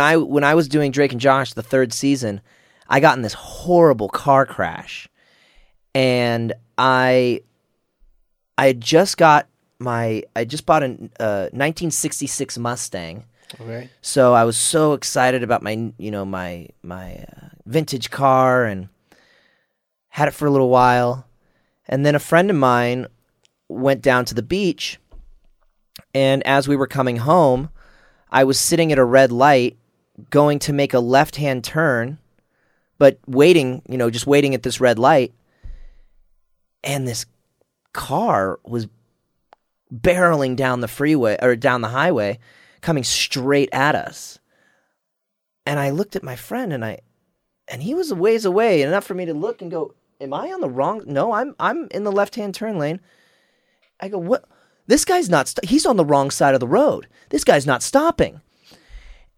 when I when I was doing Drake and Josh the third season, I got in this horrible car crash, and I I had just got my I just bought a uh, 1966 Mustang. Okay. So I was so excited about my you know my my uh, vintage car and had it for a little while, and then a friend of mine went down to the beach, and as we were coming home, I was sitting at a red light, going to make a left hand turn, but waiting you know just waiting at this red light, and this car was barreling down the freeway or down the highway coming straight at us. And i looked at my friend and i and he was a ways away enough for me to look and go am i on the wrong no i'm i'm in the left hand turn lane. I go what? This guy's not st- he's on the wrong side of the road. This guy's not stopping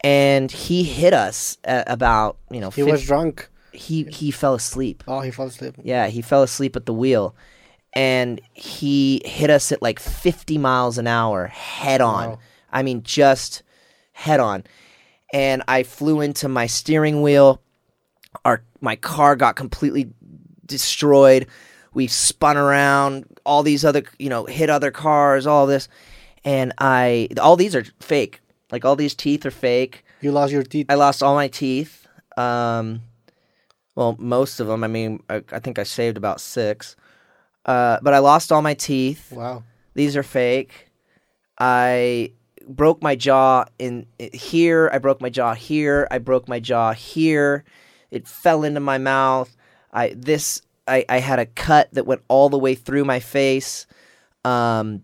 and he hit us at about you know He 50 was drunk. he he fell asleep Oh, he fell asleep. yeah, he fell asleep at the wheel and he hit us at like 50 miles an hour head on. Wow. I mean, just head on. And I flew into my steering wheel. Our my car got completely destroyed. We spun around, all these other, you know, hit other cars, all this. And I all these are fake. Like all these teeth are fake. You lost your teeth. I lost all my teeth. Um, well, most of them. I mean, I, I think I saved about six. Uh, but I lost all my teeth. Wow. These are fake. I broke my jaw in here. I broke my jaw here. I broke my jaw here. It fell into my mouth. I this I, I had a cut that went all the way through my face. Um,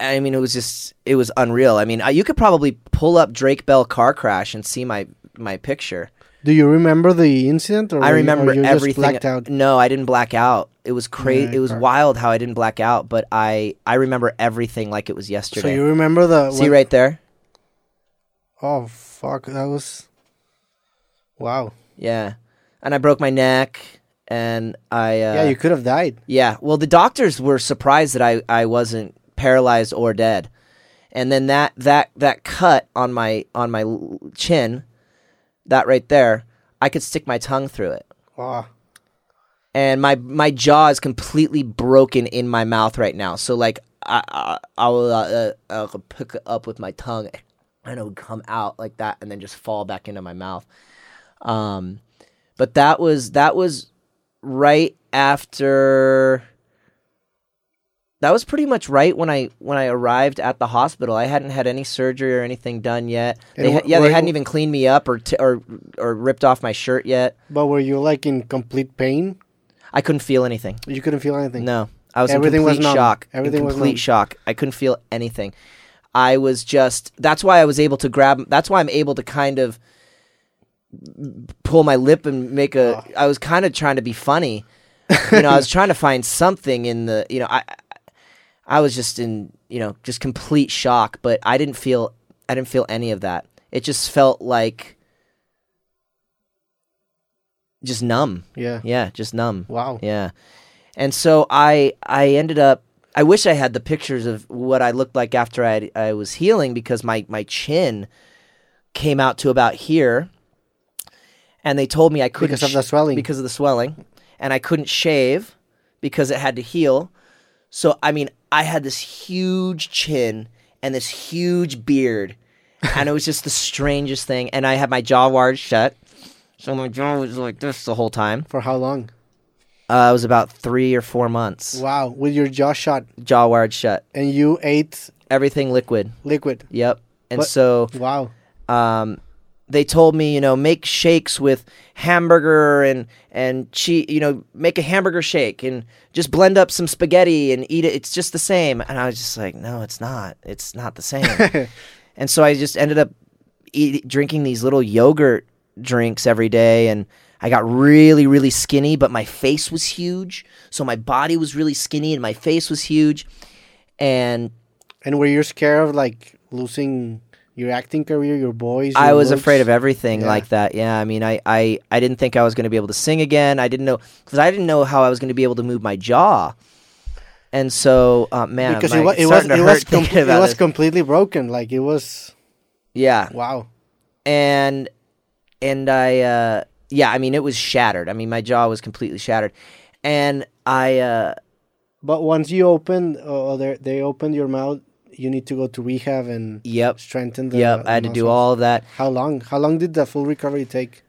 I mean, it was just it was unreal. I mean, uh, you could probably pull up Drake Bell car crash and see my my picture. Do you remember the incident? Or I were you- or remember you everything. blacked out. No, I didn't black out. It was crazy. Yeah, it was car- wild how I didn't black out, but I I remember everything like it was yesterday. So you remember the? See right there? Oh fuck! That was. Wow. Yeah, and I broke my neck, and I uh, yeah, you could have died. Yeah, well, the doctors were surprised that I, I wasn't paralyzed or dead, and then that that that cut on my on my chin, that right there, I could stick my tongue through it, Wow. and my my jaw is completely broken in my mouth right now. So like I I, I will uh, uh, I'll pick it up with my tongue, and it would come out like that, and then just fall back into my mouth. Um, but that was that was right after that was pretty much right when I when I arrived at the hospital. I hadn't had any surgery or anything done yet. They, wh- yeah, they hadn't even cleaned me up or t- or or ripped off my shirt yet. But were you like in complete pain? I couldn't feel anything. You couldn't feel anything. No, I was Everything in was complete numb. shock. Everything in was complete numb. shock. I couldn't feel anything. I was just. That's why I was able to grab. That's why I'm able to kind of pull my lip and make a. Oh. I was kind of trying to be funny. you know, I was trying to find something in the. You know, I. I- was just in. You know, just complete shock. But I didn't feel. I didn't feel any of that. It just felt like. Just numb. Yeah. Yeah, just numb. Wow. Yeah. And so I I ended up I wish I had the pictures of what I looked like after I I was healing because my my chin came out to about here and they told me I couldn't Because of the swelling. because of the swelling and I couldn't shave because it had to heal. So I mean, I had this huge chin and this huge beard and it was just the strangest thing and I had my jaw wired shut. So my jaw was like this the whole time. For how long? Uh, it was about three or four months. Wow. With your jaw shut Jaw wired shut. and you ate Everything liquid. liquid. Yep. And so Wow. um, they told me, you know, make shakes with hamburger and and cheese. You know, make a hamburger shake and just blend up some spaghetti and eat it. It's just the same. And I was just like, no, it's not. It's not the same. and so I just ended up eat, drinking these little yogurt drinks every day and. I got really, really skinny, but my face was huge. So my body was really skinny and my face was huge. And And were you scared of like losing your acting career, your voice? I was looks? afraid of everything Yeah. like that. Yeah, I mean, I, I, I didn't think I was going to be able to sing again. I didn't know because I didn't know how I was going to be able to move my jaw. And so, uh, man, because my, it was it was it was, com- it was completely broken. Like it was yeah, wow. and and I uh, yeah, I mean it was shattered. I mean my jaw was completely shattered, and I uh, But once you opened, or they they opened your mouth, you need to go to rehab and yep strengthen the. yep I had to do all of that. How long? How long did the full recovery take?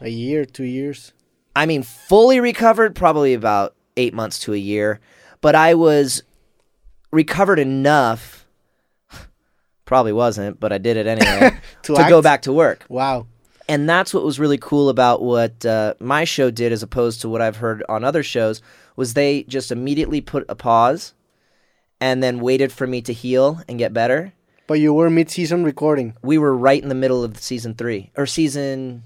A year, two years. I mean, fully recovered, probably about eight months to a year. But I was recovered enough. Probably wasn't, but I did it anyway To to go back to work. Wow. And that's what was really cool about what uh, my show did, as opposed to what I've heard on other shows, was they just immediately put a pause, and then waited for me to heal and get better. But you were mid-season recording. we were right in the middle of season three or season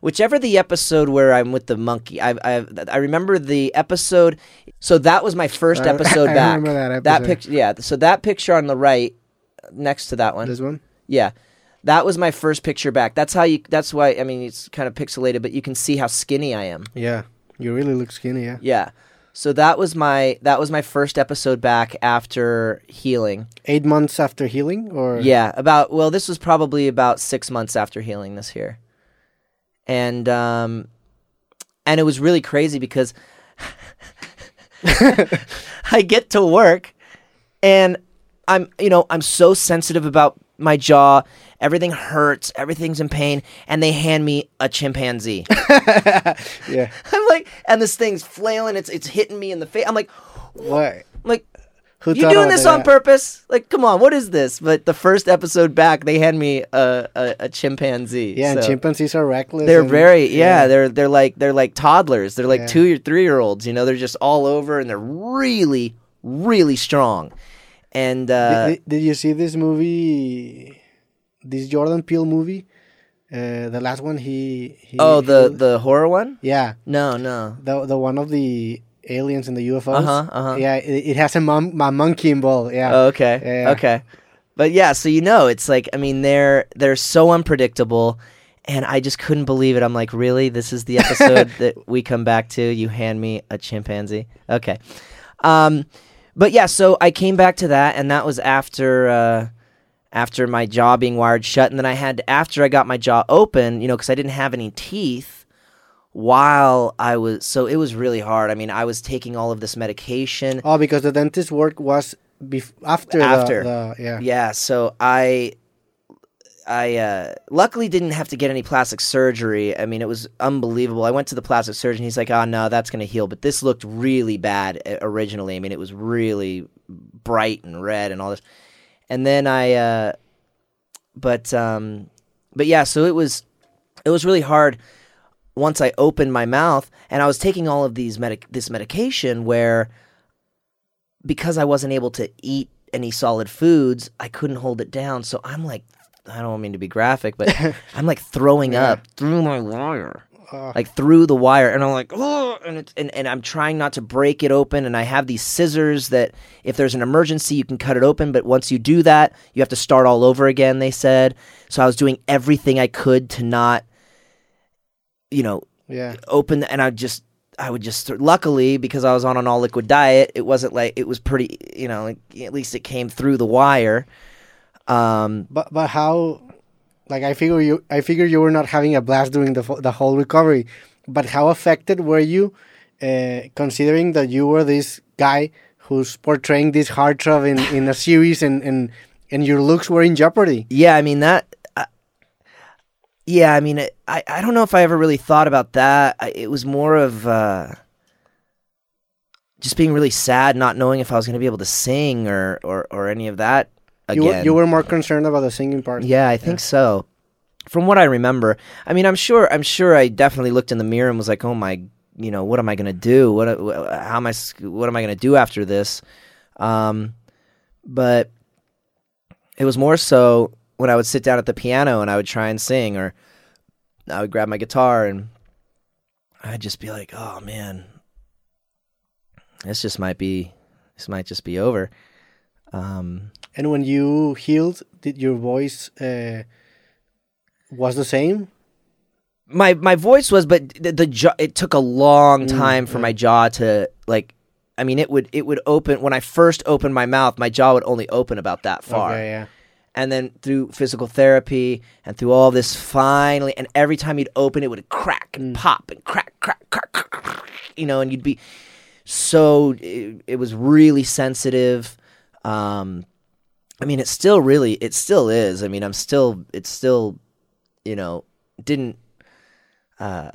whichever the episode where i'm with the monkey i i, I remember the episode so that was my first I- episode I back remember that that picture yeah so that picture on the right uh, next to that one This one. yeah that was my first picture back that's how you that's why i mean it's kind of pixelated but you can see how skinny i am Yeah. You really look skinny. Yeah. yeah so that was my that was my first episode back after healing. Eight months after healing, or? Yeah, about well, this was probably about six months after healing this year, and um, and it was really crazy because I get to work, and I'm you know I'm so sensitive about my jaw. Everything hurts. Everything's in pain, and they hand me a chimpanzee. yeah. I'm like, and this thing's flailing. It's it's hitting me in the face. I'm like, What? I'm like Who you doing this that? on purpose? Like, come on, what is this? But the first episode back, they hand me a a, a chimpanzee. Yeah, and so chimpanzees are reckless. They're and- very yeah, They're they're like they're like toddlers. They're like Yeah. two or three year olds. You know, they're just all over, and they're really really strong. And uh, did, did- you see this movie? This Jordan Peele movie, uh, the last one he. he oh, the he- the horror one? yeah, No, no. the the one of the aliens and the UFOs. Uh-huh, uh-huh. Yeah, it, it has a, mon- a monkey involved. Yeah. Oh, okay. Yeah. Okay. But yeah, so you know, it's like I mean, they're they're so unpredictable, and I just couldn't believe it. I'm like, really? This is the episode that we come back to? You hand me a chimpanzee? Okay. Um, but yeah, so I came back to that, and that was after uh, after my jaw being wired shut, and then I had after I got my jaw open, you know, because I didn't have any teeth while I was so it was really hard. I mean, I was taking all of this medication. Oh, because the dentist work was bef- after. After. The, the, yeah. Yeah, so I I uh, luckily didn't have to get any plastic surgery. I mean, it was unbelievable. I went to the plastic surgeon. He's like, "Oh no, that's going to heal." But this looked really bad uh, originally. I mean, it was really bright and red and all this. And then I, uh, but um, but yeah, so it was it was really hard once I opened my mouth and I was taking all of these medic this medication where because I wasn't able to eat any solid foods, I couldn't hold it down. So I'm like, I don't mean to be graphic, but I'm like throwing Yeah. up through my wire, like through the wire, and I'm like, oh, and, it's, and and I'm trying not to break it open, and I have these scissors that if there's an emergency, you can cut it open, but once you do that, you have to start all over again. They said, so I was doing everything I could to not, you know, yeah. open and I just I would just luckily because I was on an all liquid diet it wasn't like it was pretty you know like at least it came through the wire um But but how? Like I figure you, I figure you were not having a blast during the the whole recovery. But how affected were you, uh, considering that you were this guy who's portraying this hard heartthrob in, in a series, and, and and your looks were in jeopardy? yeah I mean that uh, yeah I mean it, I I don't know if I ever really thought about that I, it was more of uh just being really sad not knowing if I was going to be able to sing or or or any of that again You were, you were more concerned about the singing part. Yeah, I think so. From what I remember, I mean, I'm sure. I'm sure I definitely looked in the mirror and was like, "Oh my, you know, what am I gonna do? What, how am I? What am I gonna do after this?" Um, but it was more so when I would sit down at the piano and I would try and sing, or I would grab my guitar and I'd just be like, "Oh man, this just might be, this might just be over." Um, And when you healed, did your voice uh, was the same? my my voice was but the, the jaw it took a long Mm, time for yeah. my jaw to like i mean it would it would open when i first opened my mouth my jaw would only open about that far Okay, yeah. and then through physical therapy and through all this finally and every time you'd open it would crack and pop and crack crack crack, crack, crack you know and you'd be so it, it was really sensitive um i mean it still really it still is i mean i'm still it's still you know didn't uh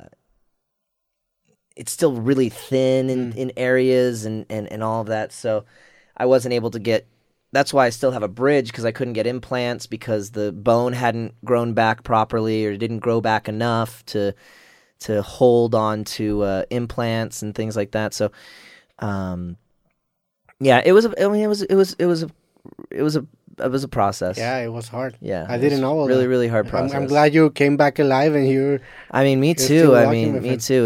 it's still really thin in, in areas and, and, and all of that. So I wasn't able to get. That's why I still have a bridge because I couldn't get implants because the bone hadn't grown back properly or didn't grow back enough to to hold on to uh, implants and things like that. So, um, yeah, it was. I mean, it was. It was. It was a. It was a. It was a process. Yeah, it was hard. Yeah, I didn't know all Really, that. really hard I'm, process. I'm glad you came back alive and you're I mean, me too. I mean, me friend. too.